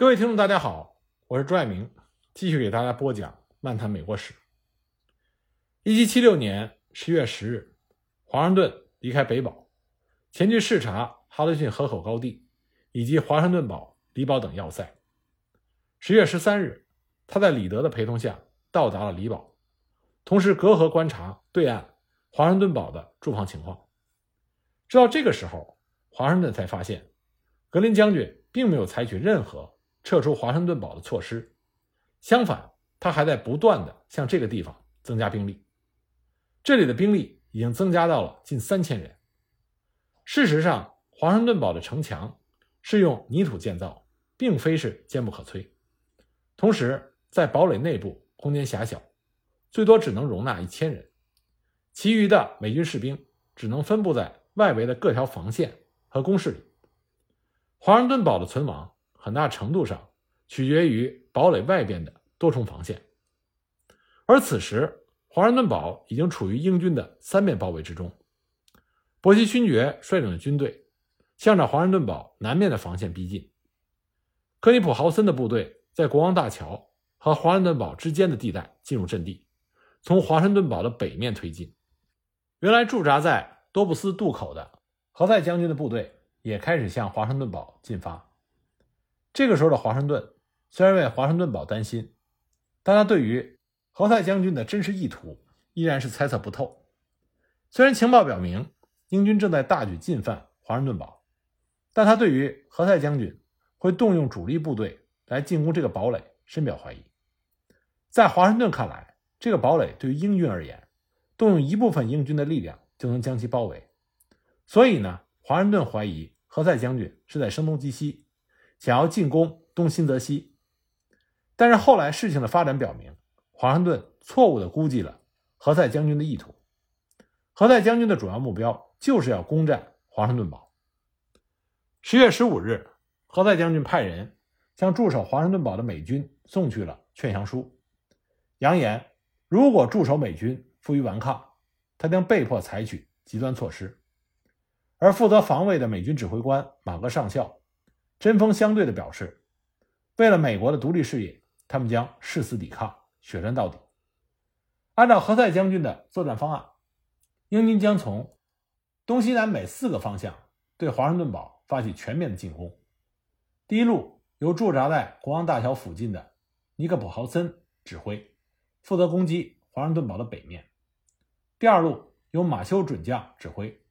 各位听众，大家好，我是朱爱明，继续给大家播讲《漫谈美国史》。一七七六年十月十日，华盛顿离开北堡，前去视察哈德逊河口高地以及华盛顿堡、里堡等要塞。十月十三日，他在李德的陪同下到达了里堡，同时隔河观察对岸华盛顿堡的驻防情况。直到这个时候，华盛顿才发现，格林将军并没有采取任何撤出华盛顿堡的措施，相反，他还在不断的向这个地方增加兵力。这里的兵力已经增加到了近三千人。事实上，华盛顿堡的城墙是用泥土建造，并非是坚不可摧。同时，在堡垒内部空间狭小，最多只能容纳一千人，其余的美军士兵只能分布在外围的各条防线和工事里。华盛顿堡的存亡很大程度上取决于堡垒外边的多重防线，而此时华盛顿堡已经处于英军的三面包围之中。伯希勋爵率领的军队向着华盛顿堡南面的防线逼近，克尼普豪森的部队。在国王大桥和华盛顿堡之间的地带进入阵地，从华盛顿堡的北面推进。原来驻扎在多布斯渡口的何塞将军的部队也开始向华盛顿堡进发。这个时候的华盛顿虽然为华盛顿堡担心，但他对于何塞将军的真实意图依然是猜测不透。虽然情报表明英军正在大举进犯华盛顿堡，但他对于何塞将军会动用主力部队。来进攻这个堡垒，深表怀疑。在华盛顿看来，这个堡垒对于英军而言，动用一部分英军的力量就能将其包围。所以呢，华盛顿怀疑何塞将军是在声东击西，想要进攻东新泽西。但是后来事情的发展表明，华盛顿错误地估计了何塞将军的意图。何塞将军的主要目标就是要攻占华盛顿堡。十月十五日，何塞将军派人。向驻守华盛顿堡的美军送去了劝降书，扬言如果驻守美军负隅顽抗，他将被迫采取极端措施。而负责防卫的美军指挥官马格上校针锋相对地表示，为了美国的独立事业，他们将誓死抵抗，血战到底。按照何塞将军的作战方案，英军将从东西南北四个方向对华盛顿堡发起全面的进攻。第一路。由驻扎在国王大桥附近的尼克普豪森指挥，负责攻击华盛顿堡的北面。第二路由马修准将指挥，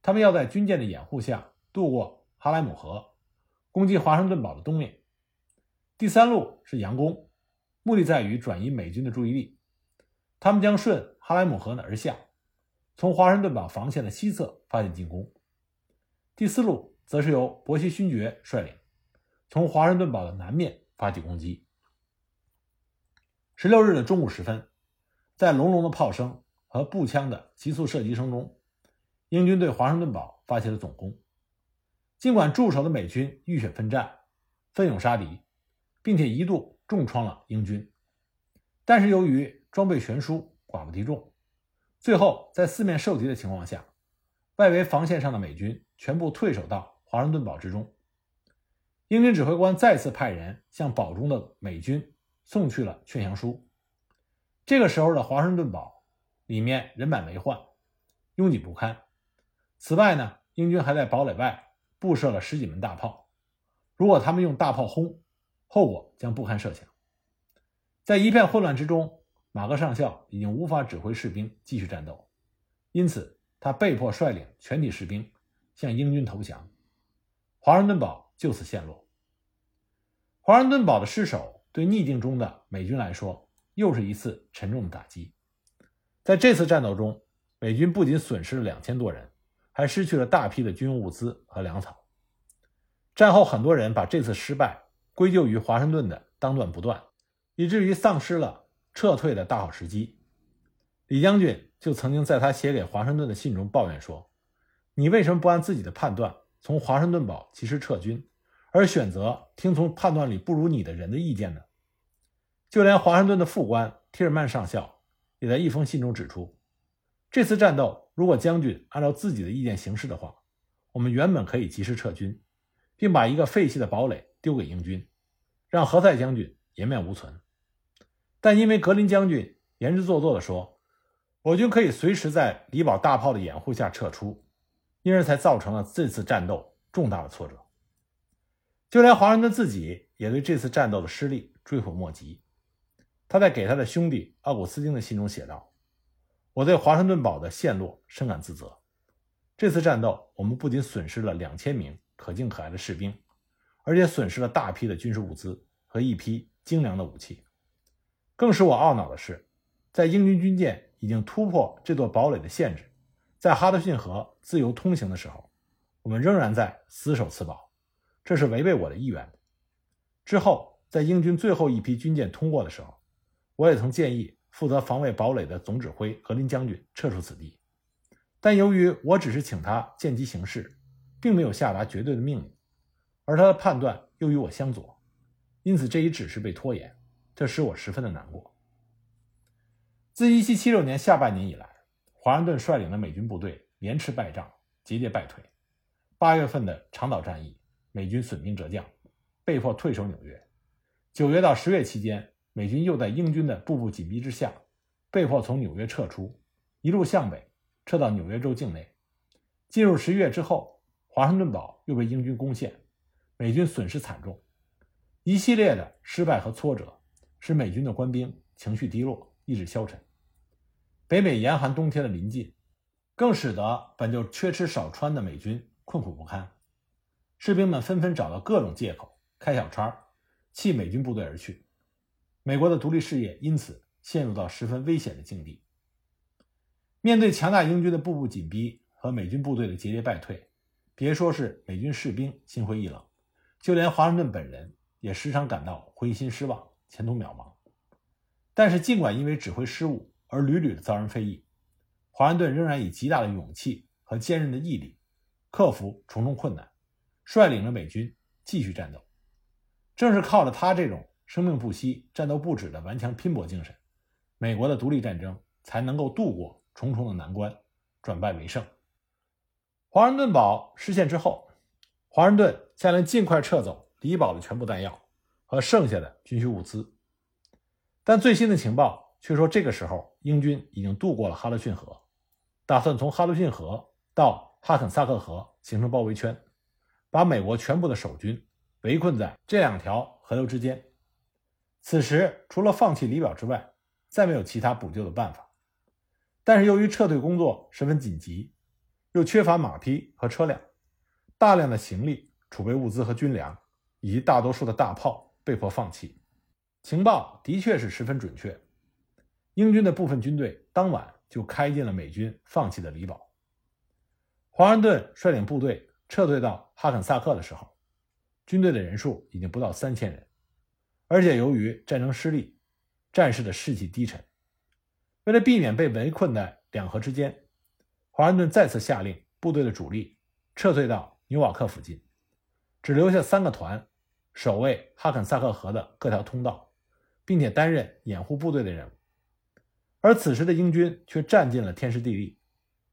他们要在军舰的掩护下渡过哈莱姆河，攻击华盛顿堡的东面。第三路是佯攻，目的在于转移美军的注意力。他们将顺哈莱姆河呢而下，从华盛顿堡防线的西侧发起进攻。第四路则是由伯希勋爵率领。从华盛顿堡的南面发起攻击。十六日的中午时分，在隆隆的炮声和步枪的急速射击声中，英军对华盛顿堡发起了总攻。尽管驻守的美军浴血奋战，奋勇杀敌，并且一度重创了英军，但是由于装备悬殊，寡不敌众，最后在四面受敌的情况下，外围防线上的美军全部退守到华盛顿堡之中。英军指挥官再次派人向堡中的美军送去了劝降书。这个时候的华盛顿堡里面人满为患，拥挤不堪。此外呢，英军还在堡垒外布设了十几门大炮，如果他们用大炮轰，后果将不堪设想。在一片混乱之中，马格上校已经无法指挥士兵继续战斗，因此他被迫率领全体士兵向英军投降。华盛顿堡。就此陷落。华盛顿堡的失守对逆境中的美军来说又是一次沉重的打击。在这次战斗中，美军不仅损失了两千多人，还失去了大批的军用物资和粮草。战后，很多人把这次失败归咎于华盛顿的当断不断，以至于丧失了撤退的大好时机。李将军就曾经在他写给华盛顿的信中抱怨说：“你为什么不按自己的判断从华盛顿堡及时撤军？”而选择听从判断里不如你的人的意见呢？就连华盛顿的副官提尔曼上校也在一封信中指出，这次战斗如果将军按照自己的意见行事的话，我们原本可以及时撤军，并把一个废弃的堡垒丢给英军，让何塞将军颜面无存。但因为格林将军言之做作地说，我军可以随时在李堡大炮的掩护下撤出，因而才造成了这次战斗重大的挫折。就连华盛顿自己也对这次战斗的失利追悔莫及。他在给他的兄弟奥古斯丁的信中写道：“我对华盛顿堡的陷落深感自责。这次战斗，我们不仅损失了两千名可敬可爱的士兵，而且损失了大批的军事物资和一批精良的武器。更使我懊恼的是，在英军军舰已经突破这座堡垒的限制，在哈德逊河自由通行的时候，我们仍然在死守此堡，这是违背我的意愿的。之后，在英军最后一批军舰通过的时候，我也曾建议负责防卫堡垒的总指挥格林将军撤出此地，但由于我只是请他见机行事，并没有下达绝对的命令，而他的判断又与我相左，因此这一指示被拖延，这使我十分的难过。自1776年下半年以来，华盛顿率领的美军部队连吃败仗，节节败退。八月份的长岛战役，美军损兵折将，被迫退守纽约。九月到十月期间。美军又在英军的步步紧逼之下，被迫从纽约撤出，一路向北撤到纽约州境内。进入十一月之后，华盛顿堡又被英军攻陷，美军损失惨重。一系列的失败和挫折，使美军的官兵情绪低落，意志消沉。北美严寒冬天的临近，更使得本就缺吃少穿的美军困苦不堪。士兵们纷纷找到各种借口，开小差，弃美军部队而去。美国的独立事业因此陷入到十分危险的境地。面对强大英军的步步紧逼和美军部队的节节败退，别说是美军士兵心灰意冷，就连华盛顿本人也时常感到灰心失望、前途渺茫。但是，尽管因为指挥失误而屡屡的遭人非议，华盛顿仍然以极大的勇气和坚韧的毅力，克服重重困难，率领着美军继续战斗。正是靠着他这种。生命不息、战斗不止的顽强拼搏精神，美国的独立战争才能够度过重重的难关，转败为胜。华盛顿堡失陷之后，华盛顿下令尽快撤走李堡的全部弹药和剩下的军需物资。但最新的情报却说，这个时候英军已经渡过了哈勒逊河，打算从哈勒逊河到哈肯萨克河形成包围圈，把美国全部的守军围困在这两条河流之间。此时，除了放弃李堡之外，再没有其他补救的办法。但是，由于撤退工作十分紧急，又缺乏马匹和车辆，大量的行李、储备物资和军粮，以及大多数的大炮被迫放弃。情报的确是十分准确，英军的部分军队当晚就开进了美军放弃的李堡。华盛顿率领部队撤退到哈肯萨克的时候，军队的人数已经不到三千人。而且由于战争失利，战士的士气低沉。为了避免被围困在两河之间，华盛顿再次下令部队的主力撤退到纽瓦克附近，只留下三个团守卫哈肯萨克河的各条通道，并且担任掩护部队的任务。而此时的英军却占尽了天时地利，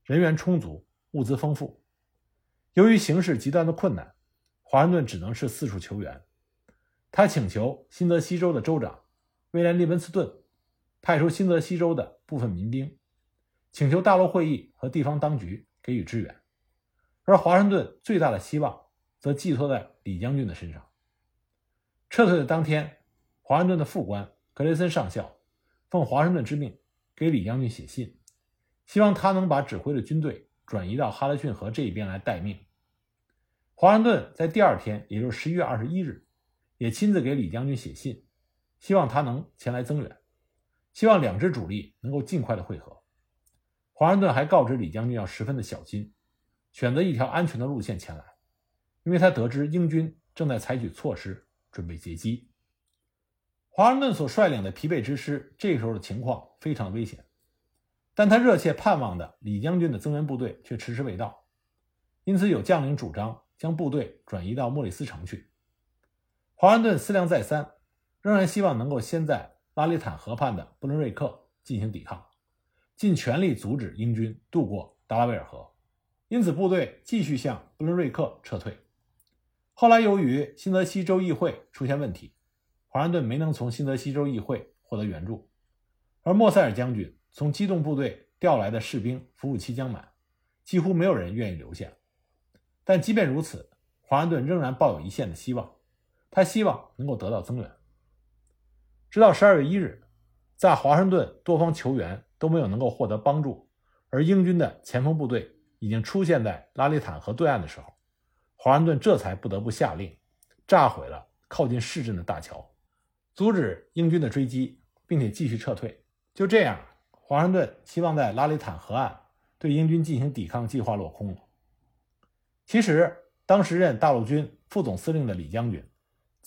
人员充足，物资丰富。由于形势极端的困难，华盛顿只能是四处求援。他请求新泽西州的州长威廉·利文斯顿派出新泽西州的部分民兵，请求大陆会议和地方当局给予支援。而华盛顿最大的希望则寄托在李将军的身上。撤退的当天，华盛顿的副官格雷森上校奉华盛顿之命给李将军写信，希望他能把指挥的军队转移到哈德逊河这一边来待命。华盛顿在第二天，也就是十一月二十一日。也亲自给李将军写信，希望他能前来增援，希望两支主力能够尽快的会合。华盛顿还告知李将军要十分的小心，选择一条安全的路线前来，因为他得知英军正在采取措施准备截击。华盛顿所率领的疲惫之师这时候的情况非常危险，但他热切盼望的李将军的增援部队却迟迟未到，因此有将领主张将部队转移到莫里斯城去。华盛顿思量再三，仍然希望能够先在拉里坦河畔的布伦瑞克进行抵抗，尽全力阻止英军渡过达拉维尔河。因此，部队继续向布伦瑞克撤退。后来，由于新泽西州议会出现问题，华盛顿没能从新泽西州议会获得援助，而莫塞尔将军从机动部队调来的士兵服务期将满，几乎没有人愿意留下。但即便如此，华盛顿仍然抱有一线的希望，他希望能够得到增援。直到十二月一日，在华盛顿多方求援都没有能够获得帮助，而英军的前锋部队已经出现在拉里坦河对岸的时候，华盛顿这才不得不下令炸毁了靠近市镇的大桥，阻止英军的追击，并且继续撤退。就这样，华盛顿希望在拉里坦河岸对英军进行抵抗计划落空了。其实，当时任大陆军副总司令的李将军，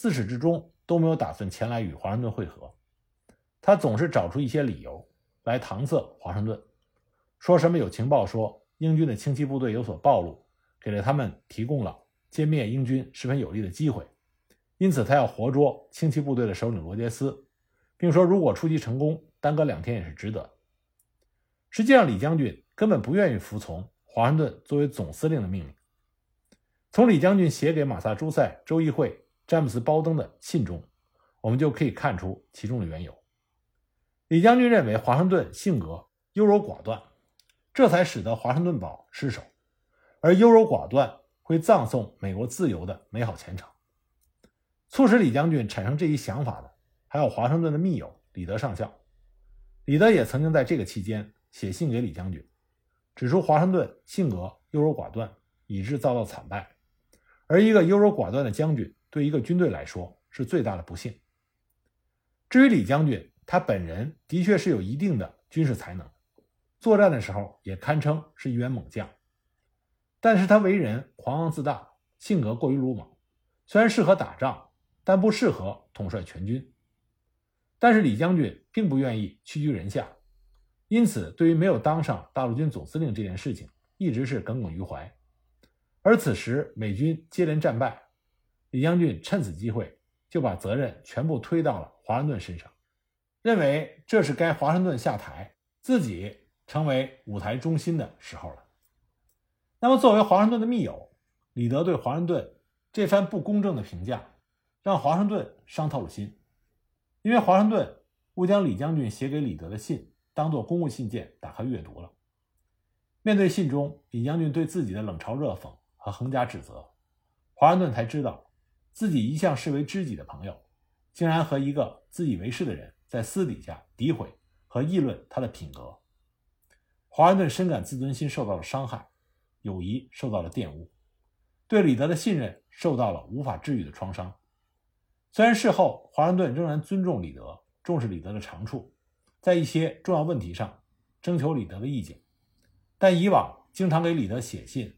自始至终。都没有打算前来与华盛顿会合，他总是找出一些理由来搪塞华盛顿，说什么有情报说英军的轻骑部队有所暴露，给了他们提供了歼灭英军十分有利的机会，因此他要活捉轻骑部队的首领罗杰斯，并说如果出击成功，耽搁两天也是值得。实际上，李将军根本不愿意服从华盛顿作为总司令的命令。从李将军写给马萨诸塞州议会。詹姆斯·包登的信中，我们就可以看出其中的缘由。李将军认为华盛顿性格优柔寡断，这才使得华盛顿堡失守，而优柔寡断会葬送美国自由的美好前程。促使李将军产生这一想法的，还有华盛顿的密友李德上校。李德也曾经在这个期间写信给李将军，指出华盛顿性格优柔寡断，以致遭到惨败。而一个优柔寡断的将军。对一个军队来说是最大的不幸。至于李将军，他本人的确是有一定的军事才能，作战的时候也堪称是一员猛将。但是他为人狂妄自大，性格过于鲁莽，虽然适合打仗，但不适合统帅全军。但是李将军并不愿意屈居人下，因此对于没有当上大陆军总司令这件事情，一直是耿耿于怀。而此时美军接连战败。李将军趁此机会，就把责任全部推到了华盛顿身上，认为这是该华盛顿下台，自己成为舞台中心的时候了。那么，作为华盛顿的密友，李德对华盛顿这番不公正的评价，让华盛顿伤透了心，因为华盛顿误将李将军写给李德的信当做公务信件打开阅读了。面对信中李将军对自己的冷嘲热讽和横加指责，华盛顿才知道。自己一向视为知己的朋友，竟然和一个自以为是的人在私底下诋毁和议论他的品格。华盛顿深感自尊心受到了伤害，友谊受到了玷污，对李德的信任受到了无法治愈的创伤。虽然事后华盛顿仍然尊重李德，重视李德的长处，在一些重要问题上征求李德的意见，但以往经常给李德写信、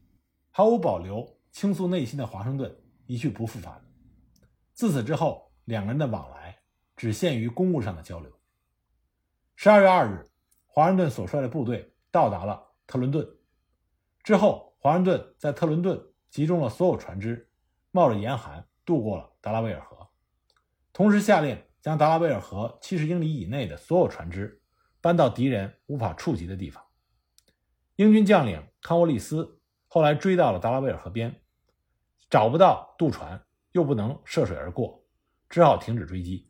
毫无保留倾诉内心的华盛顿一去不复返。自此之后，两个人的往来只限于公务上的交流。十二月二日，华盛顿所率的部队到达了特伦顿。之后，华盛顿在特伦顿集中了所有船只，冒着严寒渡过了达拉维尔河，同时下令将达拉维尔河七十英里以内的所有船只搬到敌人无法触及的地方。英军将领康沃利斯后来追到了达拉维尔河边，找不到渡船。又不能涉水而过，只好停止追击，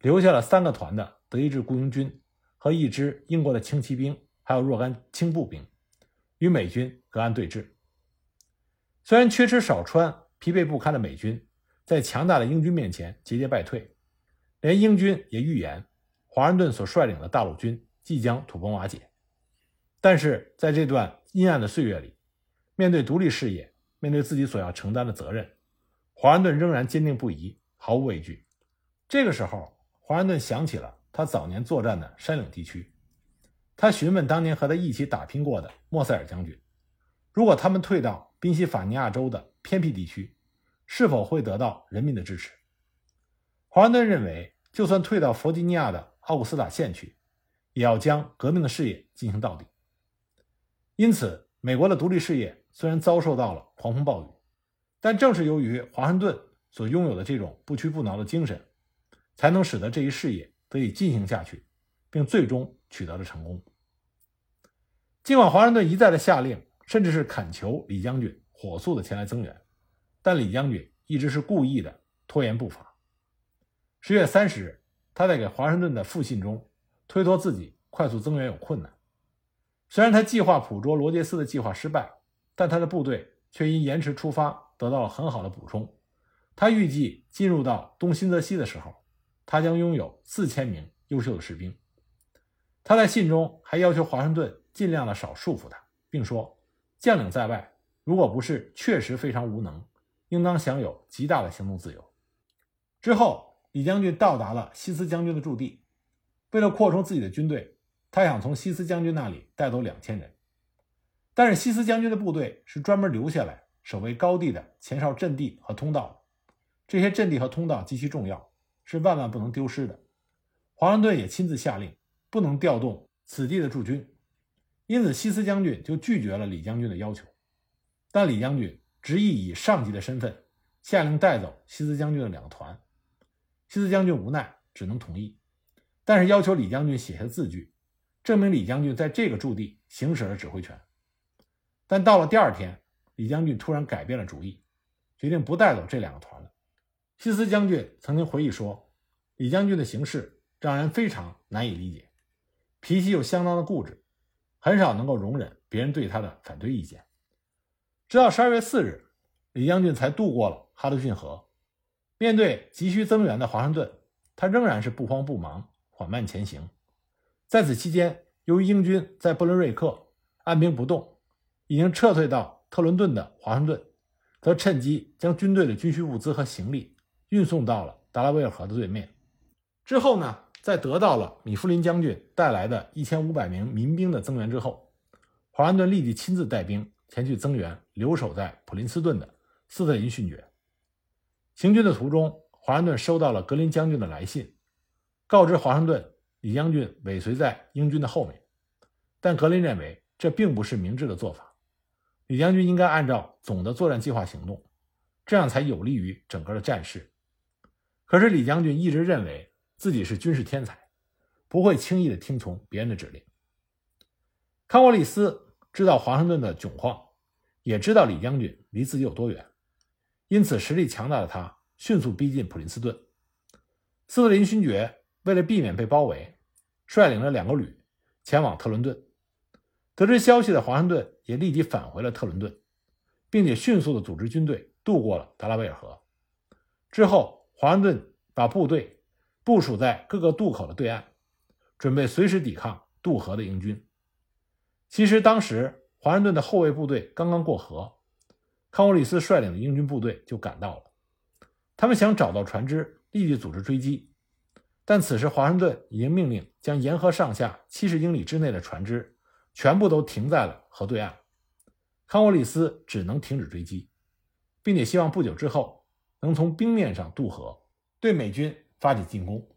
留下了三个团的德意志雇佣军和一支英国的轻骑兵，还有若干轻步兵，与美军隔岸对峙。虽然缺吃少穿、疲惫不堪的美军，在强大的英军面前节节败退，连英军也预言华盛顿所率领的大陆军即将土崩瓦解。但是在这段阴暗的岁月里，面对独立事业，面对自己所要承担的责任。华盛顿仍然坚定不移，毫无畏惧。这个时候，华盛顿想起了他早年作战的山岭地区。他询问当年和他一起打拼过的莫塞尔将军，如果他们退到宾夕法尼亚州的偏僻地区，是否会得到人民的支持？华盛顿认为，就算退到弗吉尼亚的奥古斯塔县去，也要将革命的事业进行到底。因此，美国的独立事业虽然遭受到了狂风暴雨。但正是由于华盛顿所拥有的这种不屈不挠的精神，才能使得这一事业得以进行下去，并最终取得了成功。尽管华盛顿一再的下令，甚至是恳求李将军火速的前来增援，但李将军一直是故意的拖延步伐。十月三十日，他在给华盛顿的复信中推脱自己快速增援有困难。虽然他计划捕捉罗杰斯的计划失败，但他的部队却因延迟出发得到了很好的补充。他预计进入到东新泽西的时候，他将拥有四千名优秀的士兵。他在信中还要求华盛顿尽量的少束缚他，并说：“将领在外，如果不是确实非常无能，应当享有极大的行动自由。”之后，李将军到达了西斯将军的驻地。为了扩充自己的军队，他想从西斯将军那里带走两千人。但是西斯将军的部队是专门留下来守卫高地的前哨阵地和通道的，这些阵地和通道极其重要，是万万不能丢失的。华盛顿也亲自下令。不能调动此地的驻军，因此西斯将军就拒绝了李将军的要求。但李将军执意以上级的身份下令带走西斯将军的两个团，西斯将军无奈只能同意，但是要求李将军写下字据，证明李将军在这个驻地行使了指挥权。但到了第二天，李将军突然改变了主意，决定不带走这两个团了。西斯将军曾经回忆说：“李将军的行事让人非常难以理解。”脾气又相当的固执，很少能够容忍别人对他的反对意见。直到十二月四日，李将军才渡过了哈德逊河。面对急需增援的华盛顿，他仍然是不慌不忙，缓慢前行。在此期间，由于英军在布伦瑞克按兵不动，已经撤退到特伦顿的华盛顿，则趁机将军队的军需物资和行李运送到了达拉维尔河的对面。之后呢？在得到了米弗林将军带来的一千五百名民兵的增援之后，华盛顿立即亲自带兵前去增援留守在普林斯顿的斯特林勋爵。行军的途中，华盛顿收到了格林将军的来信，告知华盛顿李将军尾随在英军的后面。但格林认为这并不是明智的做法，李将军应该按照总的作战计划行动，这样才有利于整个的战事。可是李将军一直认为。自己是军事天才，不会轻易的听从别人的指令。康沃利斯知道华盛顿的窘况，也知道李将军离自己有多远，因此实力强大的他迅速逼近普林斯顿。斯特林勋爵为了避免被包围，率领了两个旅前往特伦顿。得知消息的华盛顿也立即返回了特伦顿，并且迅速的组织军队渡过了达拉维尔河。之后，华盛顿把部队。部署在各个渡口的对岸，准备随时抵抗渡河的英军。其实当时华盛顿的后卫部队刚刚过河，康沃利斯率领的英军部队就赶到了。他们想找到船只，立即组织追击。但此时华盛顿已经命令将沿河上下七十英里之内的船只全部都停在了河对岸。康沃里斯只能停止追击，并且希望不久之后能从冰面上渡河，对美军。发起进攻。